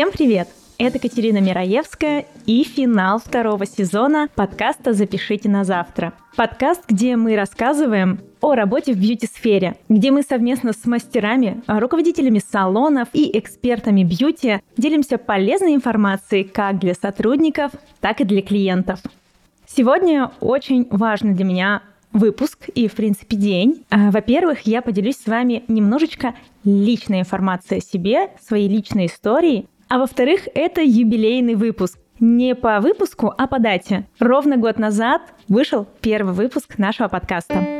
Всем привет! Это Катерина Мираевская и финал второго сезона подкаста «Запишите на завтра». Подкаст, где мы рассказываем о работе в бьюти-сфере, где мы совместно с мастерами, руководителями салонов и экспертами бьюти делимся полезной информацией как для сотрудников, так и для клиентов. Сегодня очень важный для меня выпуск и, в принципе, день. А, во-первых, я поделюсь с вами немножечко личной информацией о себе, своей личной историей. А во-вторых, это юбилейный выпуск. Не по выпуску, а по дате. Ровно год назад вышел первый выпуск нашего подкаста.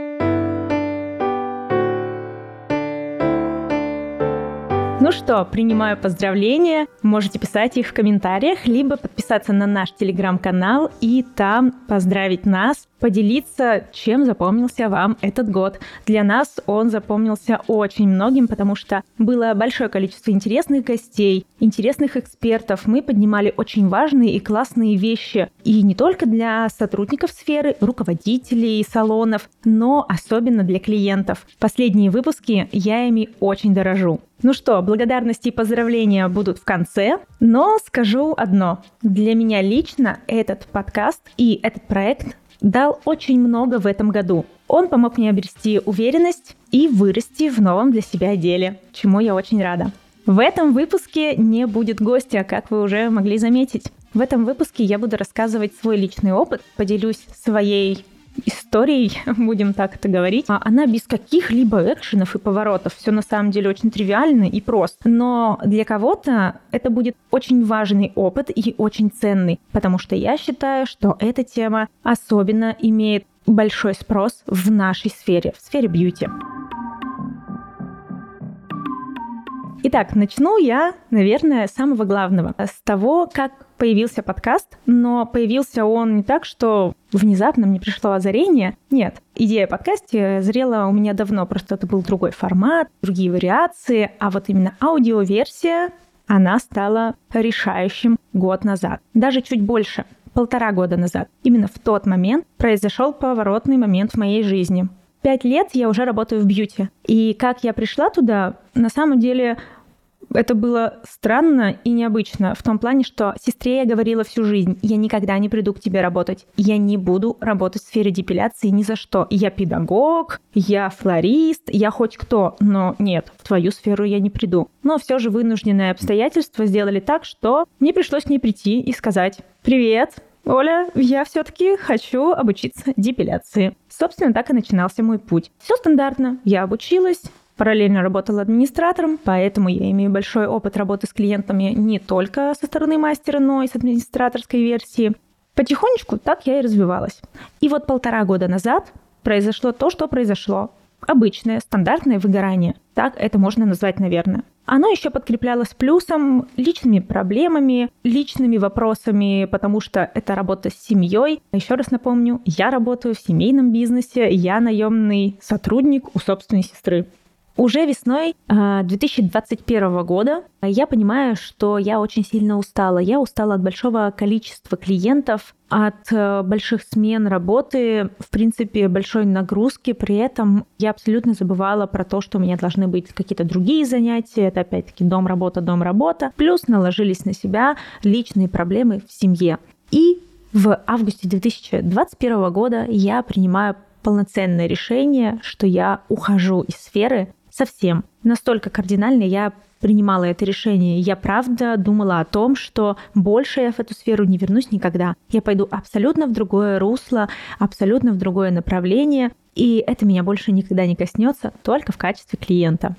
Ну что, принимаю поздравления. Можете писать их в комментариях, либо подписаться на наш телеграм-канал и там поздравить нас, поделиться, чем запомнился вам этот год. Для нас он запомнился очень многим, потому что было большое количество интересных гостей, интересных экспертов. Мы поднимали очень важные и классные вещи. И не только для сотрудников сферы, руководителей салонов, но особенно для клиентов. Последние выпуски я ими очень дорожу. Ну что, благодарности и поздравления будут в конце, но скажу одно. Для меня лично этот подкаст и этот проект дал очень много в этом году. Он помог мне обрести уверенность и вырасти в новом для себя деле, чему я очень рада. В этом выпуске не будет гостя, как вы уже могли заметить. В этом выпуске я буду рассказывать свой личный опыт, поделюсь своей историей, будем так это говорить, а она без каких-либо экшенов и поворотов. Все на самом деле очень тривиально и просто. Но для кого-то это будет очень важный опыт и очень ценный, потому что я считаю, что эта тема особенно имеет большой спрос в нашей сфере, в сфере бьюти. Итак, начну я, наверное, с самого главного. С того, как появился подкаст, но появился он не так, что внезапно мне пришло озарение. Нет, идея подкасте зрела у меня давно, просто это был другой формат, другие вариации, а вот именно аудиоверсия, она стала решающим год назад. Даже чуть больше, полтора года назад. Именно в тот момент произошел поворотный момент в моей жизни. Пять лет я уже работаю в бьюти. И как я пришла туда, на самом деле это было странно и необычно в том плане, что сестре я говорила всю жизнь, я никогда не приду к тебе работать. Я не буду работать в сфере депиляции ни за что. Я педагог, я флорист, я хоть кто, но нет, в твою сферу я не приду. Но все же вынужденные обстоятельства сделали так, что мне пришлось к ней прийти и сказать «Привет, Оля, я все-таки хочу обучиться депиляции. Собственно, так и начинался мой путь. Все стандартно. Я обучилась, параллельно работала администратором, поэтому я имею большой опыт работы с клиентами не только со стороны мастера, но и с администраторской версии. Потихонечку так я и развивалась. И вот полтора года назад произошло то, что произошло. Обычное, стандартное выгорание. Так это можно назвать, наверное. Оно еще подкреплялось плюсом, личными проблемами, личными вопросами, потому что это работа с семьей. Еще раз напомню, я работаю в семейном бизнесе, я наемный сотрудник у собственной сестры. Уже весной 2021 а, года я понимаю, что я очень сильно устала. Я устала от большого количества клиентов, от э, больших смен работы, в принципе, большой нагрузки. При этом я абсолютно забывала про то, что у меня должны быть какие-то другие занятия. Это опять-таки дом, работа, дом, работа. Плюс наложились на себя личные проблемы в семье. И в августе 2021 года я принимаю полноценное решение, что я ухожу из сферы совсем. Настолько кардинально я принимала это решение. Я правда думала о том, что больше я в эту сферу не вернусь никогда. Я пойду абсолютно в другое русло, абсолютно в другое направление, и это меня больше никогда не коснется, только в качестве клиента.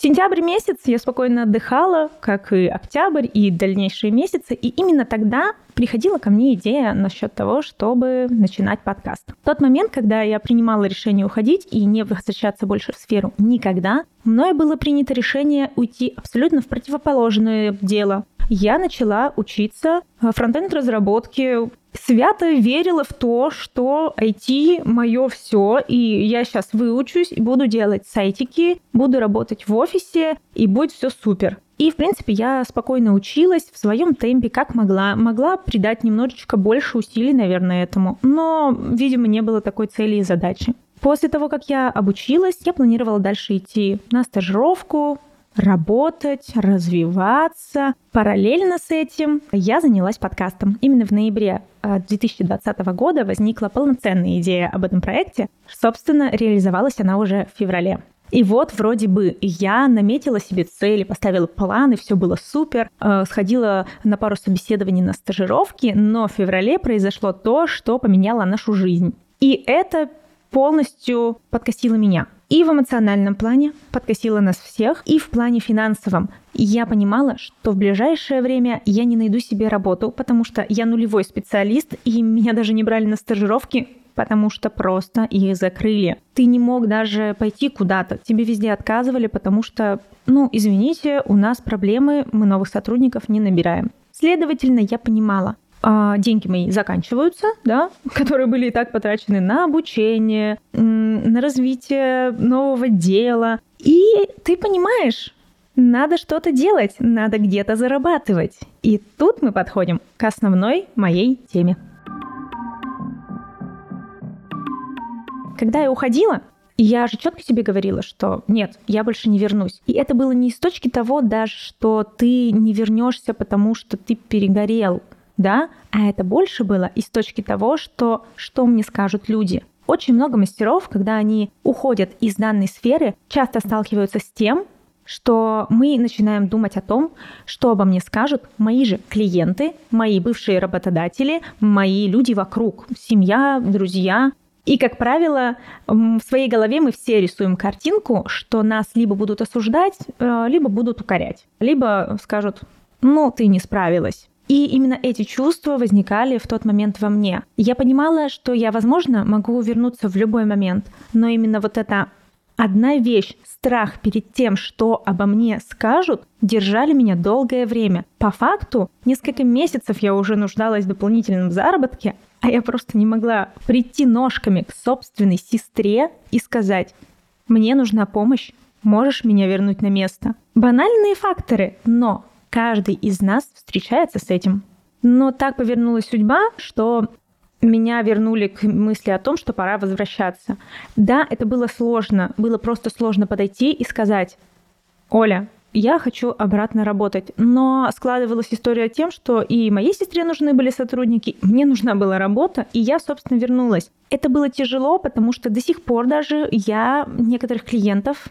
Сентябрь месяц я спокойно отдыхала, как и октябрь и дальнейшие месяцы, и именно тогда приходила ко мне идея насчет того, чтобы начинать подкаст. В тот момент, когда я принимала решение уходить и не возвращаться больше в сферу никогда, мною было принято решение уйти абсолютно в противоположное дело. Я начала учиться фронтенд разработке, свято верила в то, что IT мое все, и я сейчас выучусь и буду делать сайтики, буду работать в офисе, и будет все супер. И, в принципе, я спокойно училась в своем темпе, как могла. Могла придать немножечко больше усилий, наверное, этому, но, видимо, не было такой цели и задачи. После того, как я обучилась, я планировала дальше идти на стажировку, работать, развиваться. Параллельно с этим я занялась подкастом. Именно в ноябре 2020 года возникла полноценная идея об этом проекте. Собственно, реализовалась она уже в феврале. И вот вроде бы я наметила себе цели, поставила планы, все было супер, э, сходила на пару собеседований на стажировки, но в феврале произошло то, что поменяло нашу жизнь. И это полностью подкосило меня. И в эмоциональном плане подкосило нас всех, и в плане финансовом. Я понимала, что в ближайшее время я не найду себе работу, потому что я нулевой специалист, и меня даже не брали на стажировки, потому что просто их закрыли. Ты не мог даже пойти куда-то, тебе везде отказывали, потому что, ну, извините, у нас проблемы, мы новых сотрудников не набираем. Следовательно, я понимала, а, деньги мои заканчиваются, да, которые были и так потрачены на обучение, на развитие нового дела. И ты понимаешь, надо что-то делать, надо где-то зарабатывать. И тут мы подходим к основной моей теме. Когда я уходила, я же четко себе говорила, что нет, я больше не вернусь. И это было не с точки того даже, что ты не вернешься, потому что ты перегорел, да, а это больше было из точки того, что что мне скажут люди. Очень много мастеров, когда они уходят из данной сферы, часто сталкиваются с тем, что мы начинаем думать о том, что обо мне скажут мои же клиенты, мои бывшие работодатели, мои люди вокруг, семья, друзья, и, как правило, в своей голове мы все рисуем картинку, что нас либо будут осуждать, э, либо будут укорять, либо скажут, ну, ты не справилась. И именно эти чувства возникали в тот момент во мне. Я понимала, что я, возможно, могу вернуться в любой момент, но именно вот эта одна вещь, страх перед тем, что обо мне скажут, держали меня долгое время. По факту, несколько месяцев я уже нуждалась в дополнительном заработке, а я просто не могла прийти ножками к собственной сестре и сказать, мне нужна помощь, можешь меня вернуть на место. Банальные факторы, но каждый из нас встречается с этим. Но так повернулась судьба, что меня вернули к мысли о том, что пора возвращаться. Да, это было сложно, было просто сложно подойти и сказать, Оля, я хочу обратно работать. Но складывалась история тем, что и моей сестре нужны были сотрудники, мне нужна была работа, и я, собственно, вернулась. Это было тяжело, потому что до сих пор даже я некоторых клиентов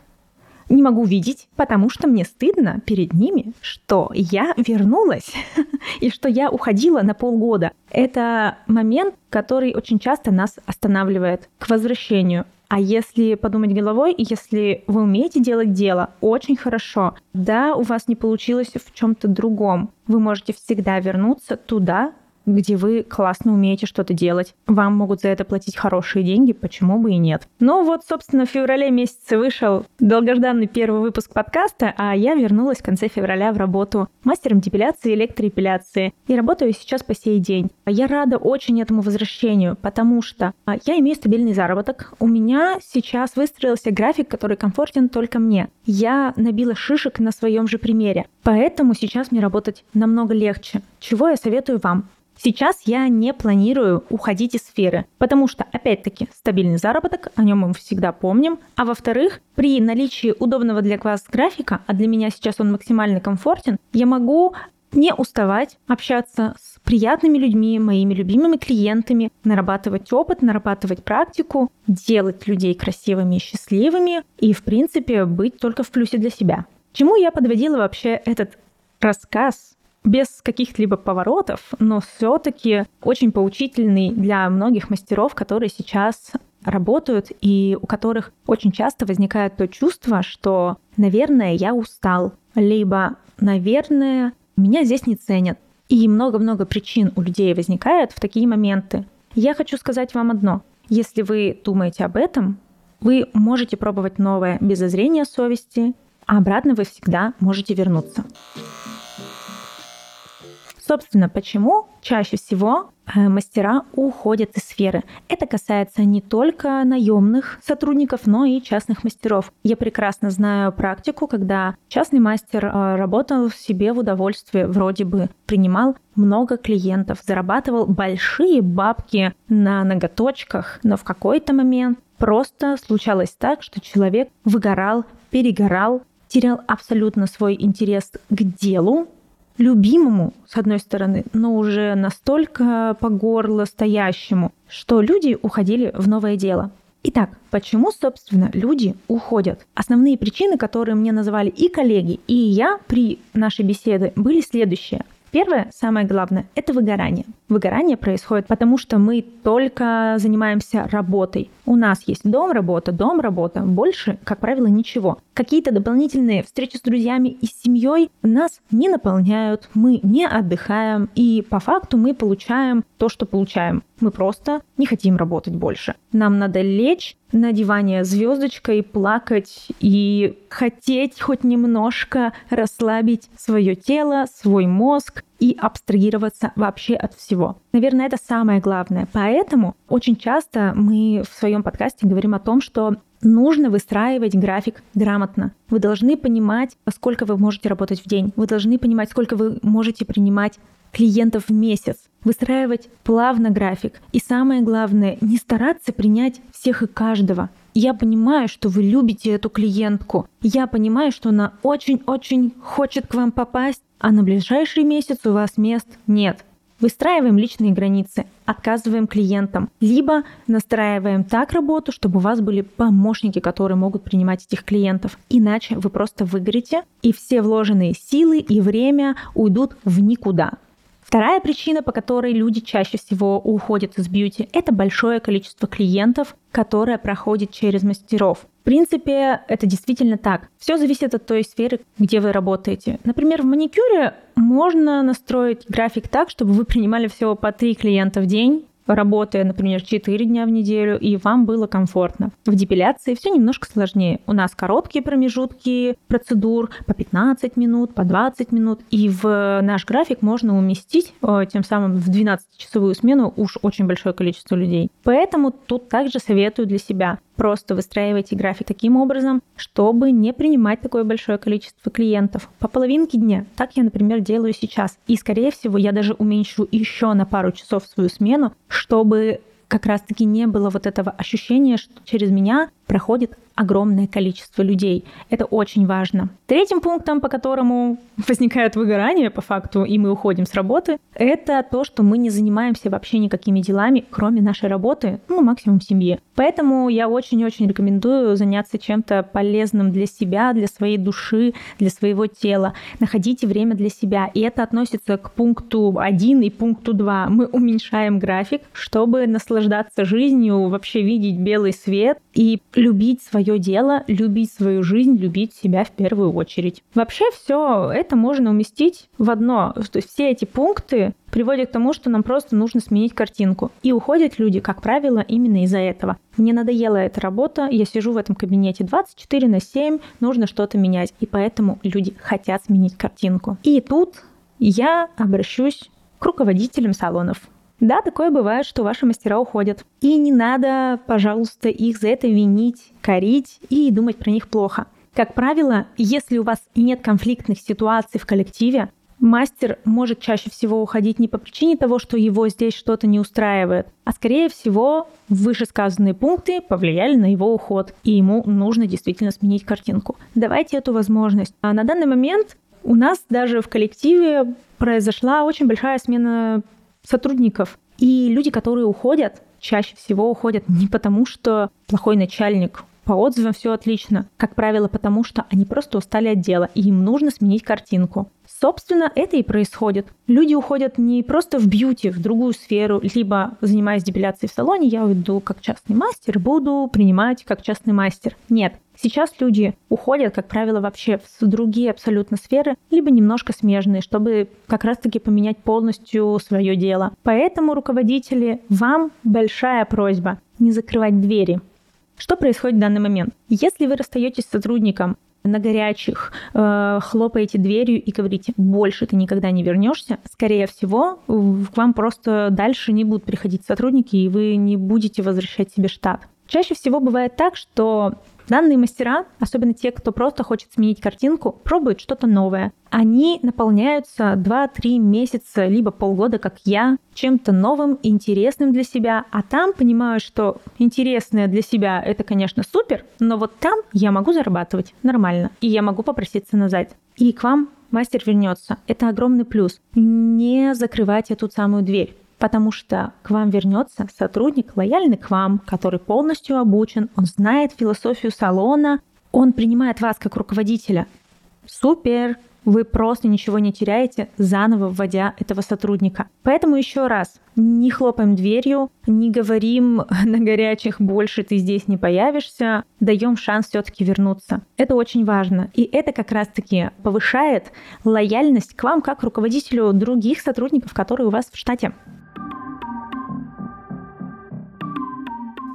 не могу видеть, потому что мне стыдно перед ними, что я вернулась и что я уходила на полгода. Это момент, который очень часто нас останавливает к возвращению. А если подумать головой, если вы умеете делать дело, очень хорошо. Да, у вас не получилось в чем-то другом. Вы можете всегда вернуться туда, где вы классно умеете что-то делать. Вам могут за это платить хорошие деньги, почему бы и нет. Ну вот, собственно, в феврале месяце вышел долгожданный первый выпуск подкаста, а я вернулась в конце февраля в работу мастером депиляции и электроэпиляции. И работаю сейчас по сей день. Я рада очень этому возвращению, потому что а, я имею стабильный заработок. У меня сейчас выстроился график, который комфортен только мне. Я набила шишек на своем же примере. Поэтому сейчас мне работать намного легче. Чего я советую вам? Сейчас я не планирую уходить из сферы, потому что, опять-таки, стабильный заработок, о нем мы всегда помним. А во-вторых, при наличии удобного для вас графика, а для меня сейчас он максимально комфортен, я могу не уставать общаться с приятными людьми, моими любимыми клиентами, нарабатывать опыт, нарабатывать практику, делать людей красивыми и счастливыми и, в принципе, быть только в плюсе для себя. Чему я подводила вообще этот рассказ без каких-либо поворотов, но все-таки очень поучительный для многих мастеров, которые сейчас работают и у которых очень часто возникает то чувство, что, наверное, я устал, либо, наверное, меня здесь не ценят. И много-много причин у людей возникает в такие моменты. Я хочу сказать вам одно. Если вы думаете об этом, вы можете пробовать новое без зазрения совести, а обратно вы всегда можете вернуться. Собственно, почему чаще всего э, мастера уходят из сферы. Это касается не только наемных сотрудников, но и частных мастеров. Я прекрасно знаю практику, когда частный мастер э, работал себе в удовольствие, вроде бы принимал много клиентов, зарабатывал большие бабки на ноготочках, но в какой-то момент просто случалось так, что человек выгорал, перегорал, терял абсолютно свой интерес к делу, любимому, с одной стороны, но уже настолько по горло стоящему, что люди уходили в новое дело. Итак, почему, собственно, люди уходят? Основные причины, которые мне называли и коллеги, и я при нашей беседе, были следующие. Первое, самое главное, это выгорание. Выгорание происходит потому, что мы только занимаемся работой. У нас есть дом, работа, дом, работа. Больше, как правило, ничего. Какие-то дополнительные встречи с друзьями и семьей нас не наполняют, мы не отдыхаем, и по факту мы получаем то, что получаем. Мы просто не хотим работать больше. Нам надо лечь на диване звездочкой, плакать и хотеть хоть немножко расслабить свое тело, свой мозг и абстрагироваться вообще от всего. Наверное, это самое главное. Поэтому очень часто мы в своем подкасте говорим о том, что нужно выстраивать график грамотно. Вы должны понимать, сколько вы можете работать в день. Вы должны понимать, сколько вы можете принимать клиентов в месяц, выстраивать плавно график. И самое главное, не стараться принять всех и каждого. Я понимаю, что вы любите эту клиентку. Я понимаю, что она очень-очень хочет к вам попасть, а на ближайший месяц у вас мест нет. Выстраиваем личные границы, отказываем клиентам, либо настраиваем так работу, чтобы у вас были помощники, которые могут принимать этих клиентов. Иначе вы просто выгорите, и все вложенные силы и время уйдут в никуда. Вторая причина, по которой люди чаще всего уходят из бьюти, это большое количество клиентов, которое проходит через мастеров. В принципе, это действительно так. Все зависит от той сферы, где вы работаете. Например, в маникюре можно настроить график так, чтобы вы принимали всего по три клиента в день, работая, например, 4 дня в неделю, и вам было комфортно. В депиляции все немножко сложнее. У нас короткие промежутки процедур по 15 минут, по 20 минут, и в наш график можно уместить э, тем самым в 12-часовую смену уж очень большое количество людей. Поэтому тут также советую для себя Просто выстраивайте график таким образом, чтобы не принимать такое большое количество клиентов. По половинке дня. Так я, например, делаю сейчас. И, скорее всего, я даже уменьшу еще на пару часов свою смену, чтобы как раз-таки не было вот этого ощущения, что через меня проходит огромное количество людей. Это очень важно. Третьим пунктом, по которому возникает выгорание по факту, и мы уходим с работы, это то, что мы не занимаемся вообще никакими делами, кроме нашей работы, ну, максимум семьи. Поэтому я очень-очень рекомендую заняться чем-то полезным для себя, для своей души, для своего тела. Находите время для себя. И это относится к пункту 1 и пункту 2. Мы уменьшаем график, чтобы наслаждаться жизнью, вообще видеть белый свет и любить свое дело, любить свою жизнь, любить себя в первую очередь. Вообще все это можно уместить в одно. То есть все эти пункты приводят к тому, что нам просто нужно сменить картинку. И уходят люди, как правило, именно из-за этого. Мне надоела эта работа, я сижу в этом кабинете 24 на 7, нужно что-то менять. И поэтому люди хотят сменить картинку. И тут я обращусь к руководителям салонов. Да, такое бывает, что ваши мастера уходят. И не надо, пожалуйста, их за это винить, корить и думать про них плохо. Как правило, если у вас нет конфликтных ситуаций в коллективе, мастер может чаще всего уходить не по причине того, что его здесь что-то не устраивает, а скорее всего вышесказанные пункты повлияли на его уход, и ему нужно действительно сменить картинку. Давайте эту возможность. А на данный момент у нас даже в коллективе произошла очень большая смена сотрудников. И люди, которые уходят, чаще всего уходят не потому, что плохой начальник, по отзывам все отлично. Как правило, потому что они просто устали от дела, и им нужно сменить картинку. Собственно, это и происходит. Люди уходят не просто в бьюти, в другую сферу, либо занимаясь депиляцией в салоне, я уйду как частный мастер, буду принимать как частный мастер. Нет, Сейчас люди уходят, как правило, вообще в другие абсолютно сферы, либо немножко смежные, чтобы как раз-таки поменять полностью свое дело. Поэтому, руководители, вам большая просьба не закрывать двери. Что происходит в данный момент? Если вы расстаетесь с сотрудником на горячих, э, хлопаете дверью и говорите, больше ты никогда не вернешься, скорее всего, к вам просто дальше не будут приходить сотрудники, и вы не будете возвращать себе штат. Чаще всего бывает так, что Данные мастера, особенно те, кто просто хочет сменить картинку, пробуют что-то новое. Они наполняются 2-3 месяца, либо полгода, как я, чем-то новым, интересным для себя, а там понимаю, что интересное для себя это, конечно, супер, но вот там я могу зарабатывать нормально, и я могу попроситься назад. И к вам мастер вернется. Это огромный плюс. Не закрывайте эту самую дверь потому что к вам вернется сотрудник, лояльный к вам, который полностью обучен, он знает философию салона, он принимает вас как руководителя. Супер! Вы просто ничего не теряете, заново вводя этого сотрудника. Поэтому еще раз, не хлопаем дверью, не говорим на горячих больше ты здесь не появишься, даем шанс все-таки вернуться. Это очень важно. И это как раз-таки повышает лояльность к вам как руководителю других сотрудников, которые у вас в штате.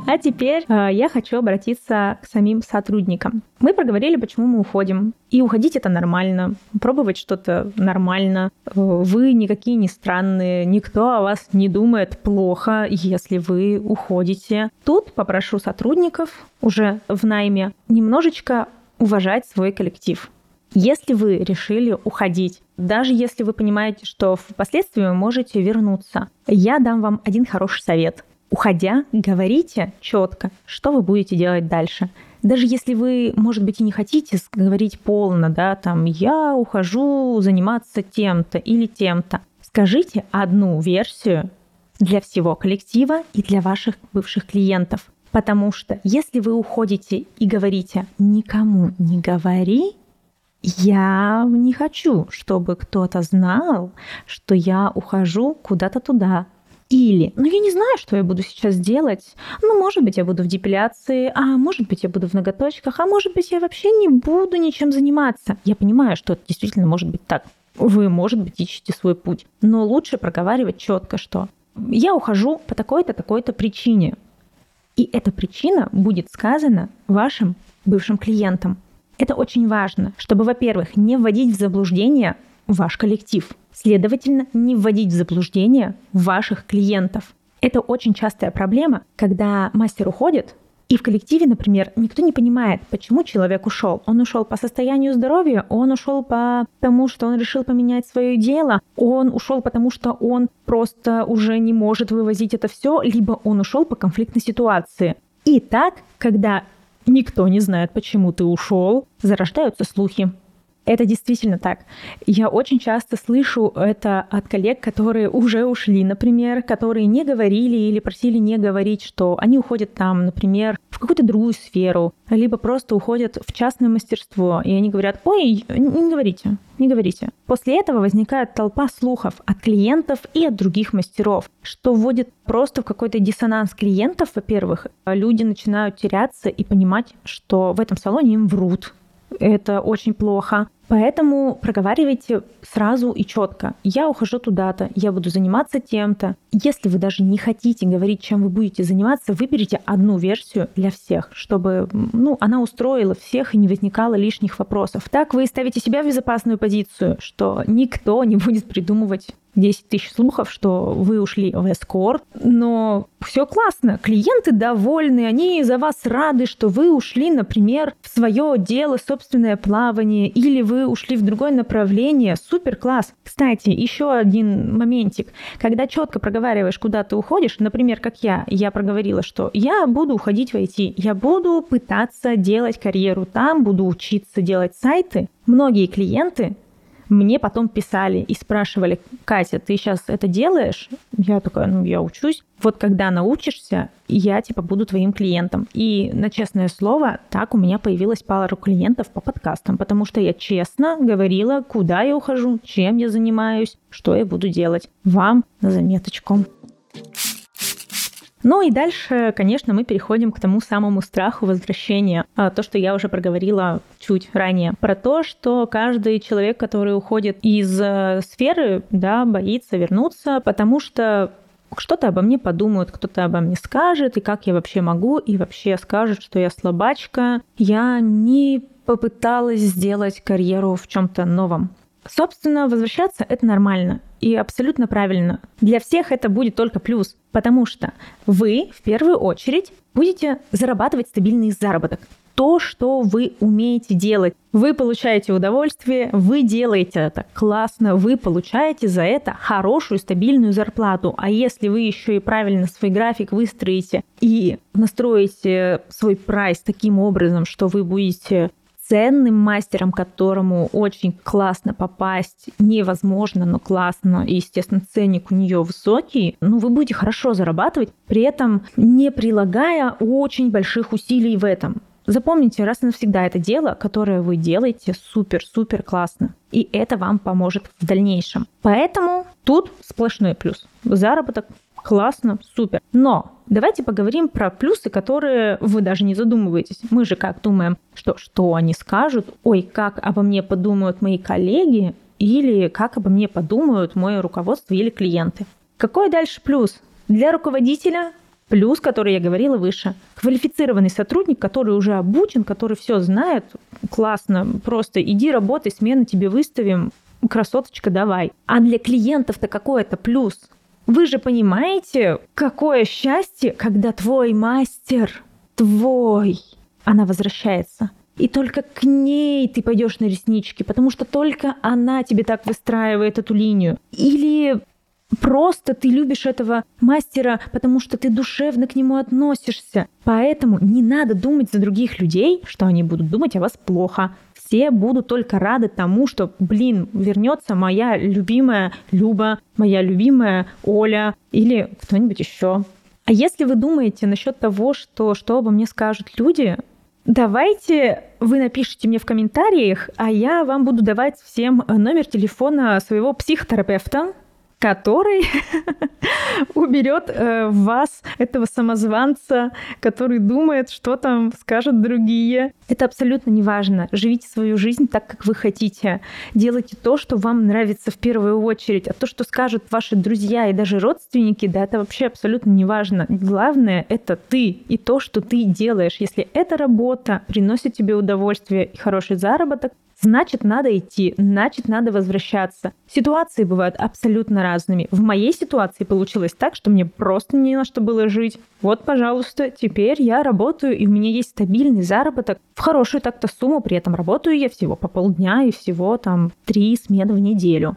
А теперь э, я хочу обратиться к самим сотрудникам. Мы проговорили, почему мы уходим. И уходить это нормально, пробовать что-то нормально. Вы никакие не странные, никто о вас не думает плохо, если вы уходите. Тут попрошу сотрудников уже в найме немножечко уважать свой коллектив. Если вы решили уходить, даже если вы понимаете, что впоследствии вы можете вернуться, я дам вам один хороший совет уходя, говорите четко, что вы будете делать дальше. Даже если вы, может быть, и не хотите говорить полно, да, там, я ухожу заниматься тем-то или тем-то, скажите одну версию для всего коллектива и для ваших бывших клиентов. Потому что если вы уходите и говорите «никому не говори», я не хочу, чтобы кто-то знал, что я ухожу куда-то туда, или, ну я не знаю, что я буду сейчас делать. Ну, может быть, я буду в депиляции, а может быть, я буду в ноготочках, а может быть, я вообще не буду ничем заниматься. Я понимаю, что это действительно может быть так. Вы, может быть, ищете свой путь. Но лучше проговаривать четко, что я ухожу по такой-то, такой-то причине. И эта причина будет сказана вашим бывшим клиентам. Это очень важно, чтобы, во-первых, не вводить в заблуждение ваш коллектив – Следовательно, не вводить в заблуждение ваших клиентов. Это очень частая проблема, когда мастер уходит, и в коллективе, например, никто не понимает, почему человек ушел. Он ушел по состоянию здоровья, он ушел по тому, что он решил поменять свое дело, он ушел потому, что он просто уже не может вывозить это все, либо он ушел по конфликтной ситуации. И так, когда никто не знает, почему ты ушел, зарождаются слухи. Это действительно так. Я очень часто слышу это от коллег, которые уже ушли, например, которые не говорили или просили не говорить, что они уходят там, например, в какую-то другую сферу, либо просто уходят в частное мастерство, и они говорят, ой, не говорите, не говорите. После этого возникает толпа слухов от клиентов и от других мастеров, что вводит просто в какой-то диссонанс клиентов, во-первых. Люди начинают теряться и понимать, что в этом салоне им врут, это очень плохо. Поэтому проговаривайте сразу и четко. Я ухожу туда-то, я буду заниматься тем-то. Если вы даже не хотите говорить, чем вы будете заниматься, выберите одну версию для всех, чтобы ну, она устроила всех и не возникало лишних вопросов. Так вы ставите себя в безопасную позицию, что никто не будет придумывать 10 тысяч слухов, что вы ушли в эскорт, но все классно, клиенты довольны, они за вас рады, что вы ушли, например, в свое дело, собственное плавание, или вы ушли в другое направление, супер класс. Кстати, еще один моментик, когда четко проговариваешь, куда ты уходишь, например, как я, я проговорила, что я буду уходить в IT, я буду пытаться делать карьеру там, буду учиться делать сайты, многие клиенты мне потом писали и спрашивали, Катя, ты сейчас это делаешь? Я такая, ну, я учусь. Вот когда научишься, я, типа, буду твоим клиентом. И, на честное слово, так у меня появилась пара клиентов по подкастам, потому что я честно говорила, куда я ухожу, чем я занимаюсь, что я буду делать. Вам на заметочку. Ну и дальше, конечно, мы переходим к тому самому страху возвращения. А, то, что я уже проговорила чуть ранее. Про то, что каждый человек, который уходит из э, сферы, да, боится вернуться, потому что что-то обо мне подумают, кто-то обо мне скажет, и как я вообще могу, и вообще скажет, что я слабачка. Я не попыталась сделать карьеру в чем-то новом. Собственно, возвращаться это нормально и абсолютно правильно. Для всех это будет только плюс, потому что вы в первую очередь будете зарабатывать стабильный заработок. то, что вы умеете делать. Вы получаете удовольствие, вы делаете это классно, вы получаете за это хорошую стабильную зарплату. А если вы еще и правильно свой график выстроите и настроите свой прайс таким образом, что вы будете ценным мастером, которому очень классно попасть, невозможно, но классно, и, естественно, ценник у нее высокий, ну, вы будете хорошо зарабатывать, при этом не прилагая очень больших усилий в этом. Запомните раз и навсегда это дело, которое вы делаете супер-супер классно. И это вам поможет в дальнейшем. Поэтому тут сплошной плюс. Заработок классно, супер. Но давайте поговорим про плюсы, которые вы даже не задумываетесь. Мы же как думаем, что что они скажут, ой, как обо мне подумают мои коллеги, или как обо мне подумают мое руководство или клиенты. Какой дальше плюс? Для руководителя Плюс, который я говорила выше, квалифицированный сотрудник, который уже обучен, который все знает, классно, просто иди работай, смену тебе выставим, красоточка, давай. А для клиентов-то какой это плюс? Вы же понимаете, какое счастье, когда твой мастер, твой, она возвращается. И только к ней ты пойдешь на реснички, потому что только она тебе так выстраивает эту линию. Или Просто ты любишь этого мастера, потому что ты душевно к нему относишься. Поэтому не надо думать за других людей, что они будут думать о вас плохо. Все будут только рады тому, что, блин, вернется моя любимая Люба, моя любимая Оля или кто-нибудь еще. А если вы думаете насчет того, что, что обо мне скажут люди, Давайте вы напишите мне в комментариях, а я вам буду давать всем номер телефона своего психотерапевта, который уберет э, в вас этого самозванца, который думает, что там скажут другие. Это абсолютно не важно. Живите свою жизнь так, как вы хотите. Делайте то, что вам нравится в первую очередь. А то, что скажут ваши друзья и даже родственники, да, это вообще абсолютно не важно. Главное — это ты и то, что ты делаешь. Если эта работа приносит тебе удовольствие и хороший заработок, значит, надо идти, значит, надо возвращаться. Ситуации бывают абсолютно разными. В моей ситуации получилось так, что мне просто не на что было жить. Вот, пожалуйста, теперь я работаю, и у меня есть стабильный заработок в хорошую так-то сумму, при этом работаю я всего по полдня и всего там три смены в неделю.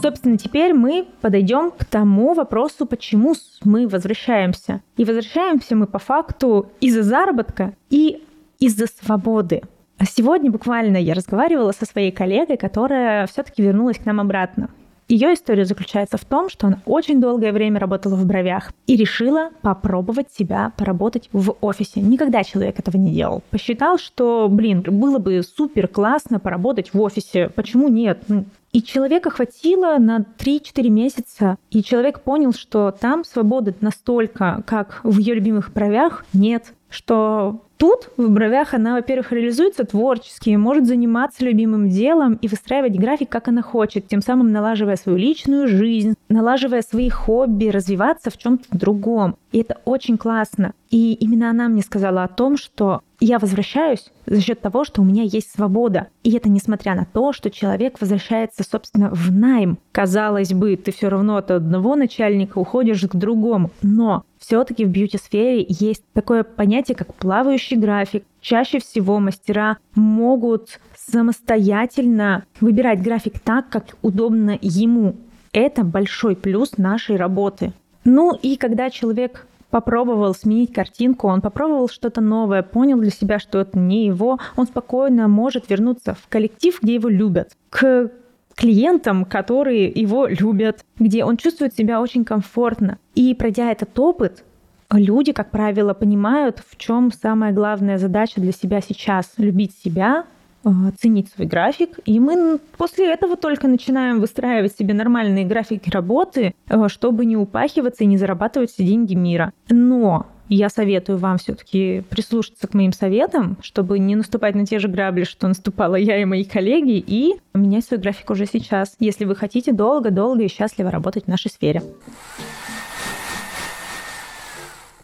Собственно, теперь мы подойдем к тому вопросу, почему мы возвращаемся. И возвращаемся мы по факту из-за заработка и из-за свободы. А сегодня буквально я разговаривала со своей коллегой, которая все-таки вернулась к нам обратно. Ее история заключается в том, что она очень долгое время работала в бровях и решила попробовать себя поработать в офисе. Никогда человек этого не делал. Посчитал, что, блин, было бы супер классно поработать в офисе. Почему нет? Ну, и человека хватило на 3-4 месяца, и человек понял, что там свободы настолько, как в ее любимых бровях, нет. Что Тут в бровях она, во-первых, реализуется творчески, может заниматься любимым делом и выстраивать график, как она хочет, тем самым налаживая свою личную жизнь, налаживая свои хобби, развиваться в чем-то другом. И это очень классно. И именно она мне сказала о том, что я возвращаюсь за счет того, что у меня есть свобода. И это несмотря на то, что человек возвращается, собственно, в найм. Казалось бы, ты все равно от одного начальника уходишь к другому. Но все-таки в бьюти-сфере есть такое понятие, как плавающий график. Чаще всего мастера могут самостоятельно выбирать график так, как удобно ему. Это большой плюс нашей работы. Ну и когда человек попробовал сменить картинку, он попробовал что-то новое, понял для себя, что это не его, он спокойно может вернуться в коллектив, где его любят, к клиентам, которые его любят, где он чувствует себя очень комфортно. И пройдя этот опыт, люди, как правило, понимают, в чем самая главная задача для себя сейчас. Любить себя, э, ценить свой график. И мы после этого только начинаем выстраивать себе нормальные графики работы, э, чтобы не упахиваться и не зарабатывать все деньги мира. Но я советую вам все-таки прислушаться к моим советам, чтобы не наступать на те же грабли, что наступала я и мои коллеги, и менять свой график уже сейчас, если вы хотите долго-долго и счастливо работать в нашей сфере.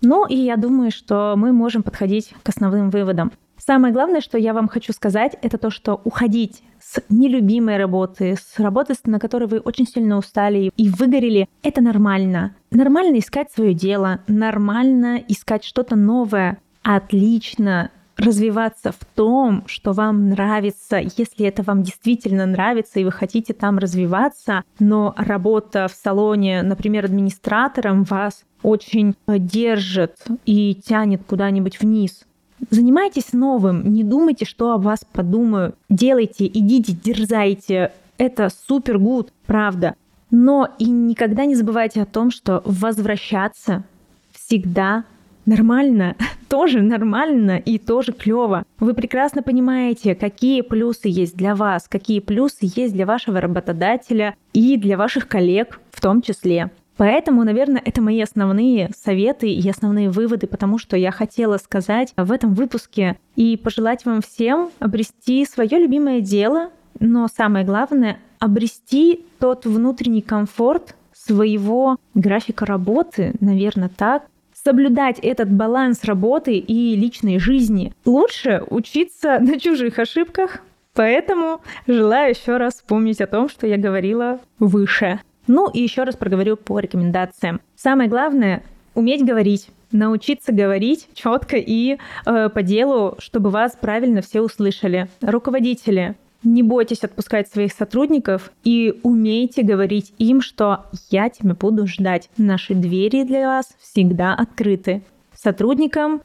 Ну и я думаю, что мы можем подходить к основным выводам. Самое главное, что я вам хочу сказать, это то, что уходить нелюбимой работы, с работы, на которой вы очень сильно устали и выгорели, это нормально. Нормально искать свое дело, нормально искать что-то новое. Отлично развиваться в том, что вам нравится, если это вам действительно нравится и вы хотите там развиваться, но работа в салоне, например, администратором вас очень держит и тянет куда-нибудь вниз. Занимайтесь новым, не думайте, что о вас подумают. Делайте, идите, дерзайте. Это супер гуд, правда. Но и никогда не забывайте о том, что возвращаться всегда нормально, тоже нормально и тоже клево. Вы прекрасно понимаете, какие плюсы есть для вас, какие плюсы есть для вашего работодателя и для ваших коллег в том числе. Поэтому, наверное, это мои основные советы и основные выводы, потому что я хотела сказать в этом выпуске и пожелать вам всем обрести свое любимое дело, но самое главное — обрести тот внутренний комфорт своего графика работы, наверное, так, соблюдать этот баланс работы и личной жизни. Лучше учиться на чужих ошибках, поэтому желаю еще раз вспомнить о том, что я говорила выше. Ну и еще раз проговорю по рекомендациям. Самое главное — уметь говорить научиться говорить четко и э, по делу, чтобы вас правильно все услышали. Руководители, не бойтесь отпускать своих сотрудников и умейте говорить им, что я тебя буду ждать. Наши двери для вас всегда открыты. Сотрудникам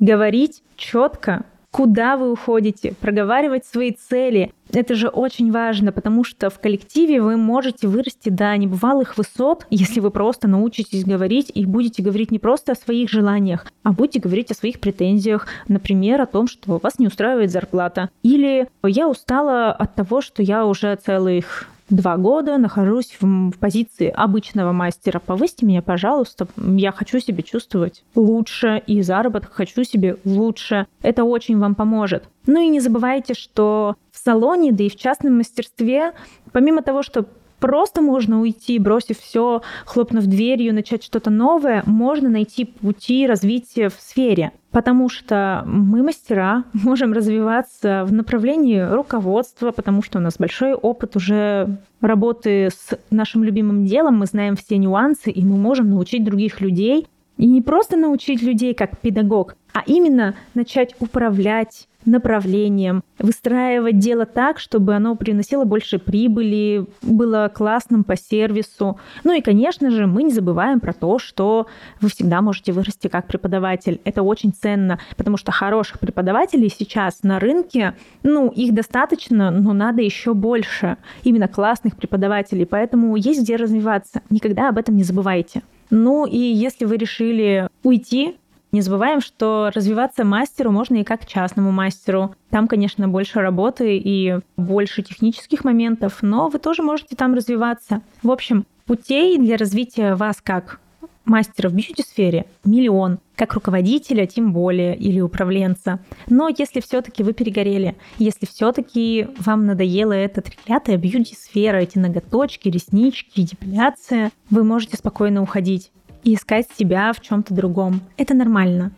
говорить четко, куда вы уходите, проговаривать свои цели. Это же очень важно, потому что в коллективе вы можете вырасти до небывалых высот, если вы просто научитесь говорить и будете говорить не просто о своих желаниях, а будете говорить о своих претензиях, например, о том, что вас не устраивает зарплата. Или я устала от того, что я уже целых два года нахожусь в, в позиции обычного мастера. Повысьте меня, пожалуйста. Я хочу себя чувствовать лучше, и заработок хочу себе лучше. Это очень вам поможет. Ну и не забывайте, что в салоне, да и в частном мастерстве, помимо того, что просто можно уйти, бросив все, хлопнув дверью, начать что-то новое, можно найти пути развития в сфере. Потому что мы, мастера, можем развиваться в направлении руководства, потому что у нас большой опыт уже работы с нашим любимым делом, мы знаем все нюансы, и мы можем научить других людей. И не просто научить людей как педагог, а именно начать управлять направлением, выстраивать дело так, чтобы оно приносило больше прибыли, было классным по сервису. Ну и, конечно же, мы не забываем про то, что вы всегда можете вырасти как преподаватель. Это очень ценно, потому что хороших преподавателей сейчас на рынке, ну, их достаточно, но надо еще больше. Именно классных преподавателей, поэтому есть где развиваться. Никогда об этом не забывайте. Ну и если вы решили уйти не забываем, что развиваться мастеру можно и как частному мастеру. Там, конечно, больше работы и больше технических моментов, но вы тоже можете там развиваться. В общем, путей для развития вас как мастера в бьюти-сфере миллион, как руководителя тем более, или управленца. Но если все-таки вы перегорели, если все-таки вам надоела эта треклятая бьюти-сфера, эти ноготочки, реснички, депиляция, вы можете спокойно уходить и искать себя в чем-то другом. Это нормально.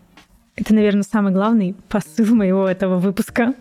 Это, наверное, самый главный посыл моего этого выпуска.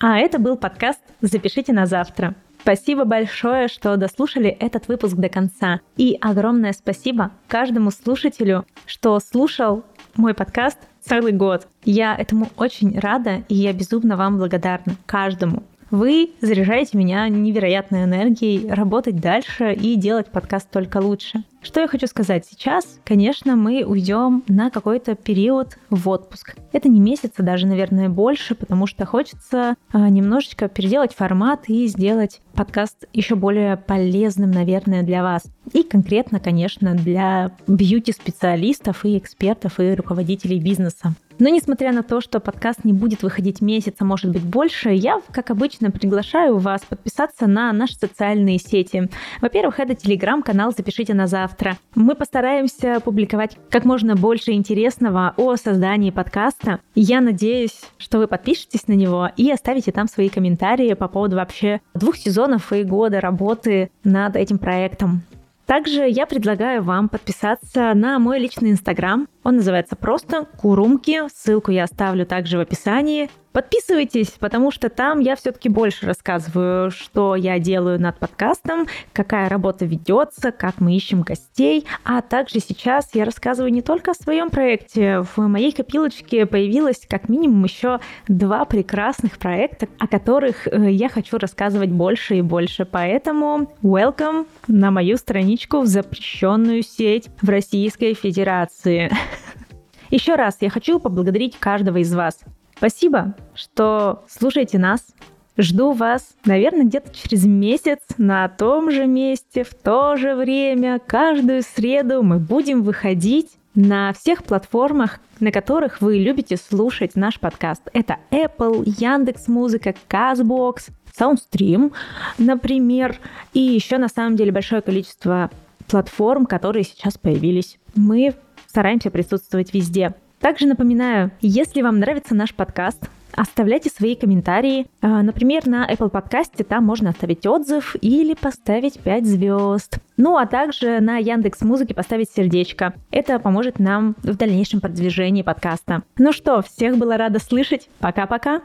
А это был подкаст «Запишите на завтра». Спасибо большое, что дослушали этот выпуск до конца. И огромное спасибо каждому слушателю, что слушал мой подкаст целый год. Я этому очень рада, и я безумно вам благодарна. Каждому. Вы заряжаете меня невероятной энергией работать дальше и делать подкаст только лучше. Что я хочу сказать сейчас? Конечно, мы уйдем на какой-то период в отпуск. Это не месяц, а даже, наверное, больше, потому что хочется а, немножечко переделать формат и сделать подкаст еще более полезным, наверное, для вас. И конкретно, конечно, для бьюти-специалистов и экспертов и руководителей бизнеса. Но несмотря на то, что подкаст не будет выходить месяц, а может быть больше, я, как обычно, приглашаю вас подписаться на наши социальные сети. Во-первых, это телеграм-канал «Запишите на завтра». Мы постараемся публиковать как можно больше интересного о создании подкаста. Я надеюсь, что вы подпишетесь на него и оставите там свои комментарии по поводу вообще двух сезонов и года работы над этим проектом. Также я предлагаю вам подписаться на мой личный инстаграм. Он называется просто Курумки. Ссылку я оставлю также в описании. Подписывайтесь, потому что там я все-таки больше рассказываю, что я делаю над подкастом, какая работа ведется, как мы ищем гостей. А также сейчас я рассказываю не только о своем проекте. В моей копилочке появилось как минимум еще два прекрасных проекта, о которых э, я хочу рассказывать больше и больше. Поэтому welcome на мою страничку в запрещенную сеть в Российской Федерации. Еще раз я хочу поблагодарить каждого из вас. Спасибо, что слушаете нас. Жду вас, наверное, где-то через месяц на том же месте, в то же время, каждую среду мы будем выходить на всех платформах, на которых вы любите слушать наш подкаст. Это Apple, Яндекс Музыка, Казбокс, Soundstream, например, и еще на самом деле большое количество платформ, которые сейчас появились. Мы стараемся присутствовать везде. Также напоминаю, если вам нравится наш подкаст, оставляйте свои комментарии. А, например, на Apple подкасте там можно оставить отзыв или поставить 5 звезд. Ну а также на Яндекс Музыке поставить сердечко. Это поможет нам в дальнейшем продвижении подкаста. Ну что, всех было рада слышать. Пока-пока.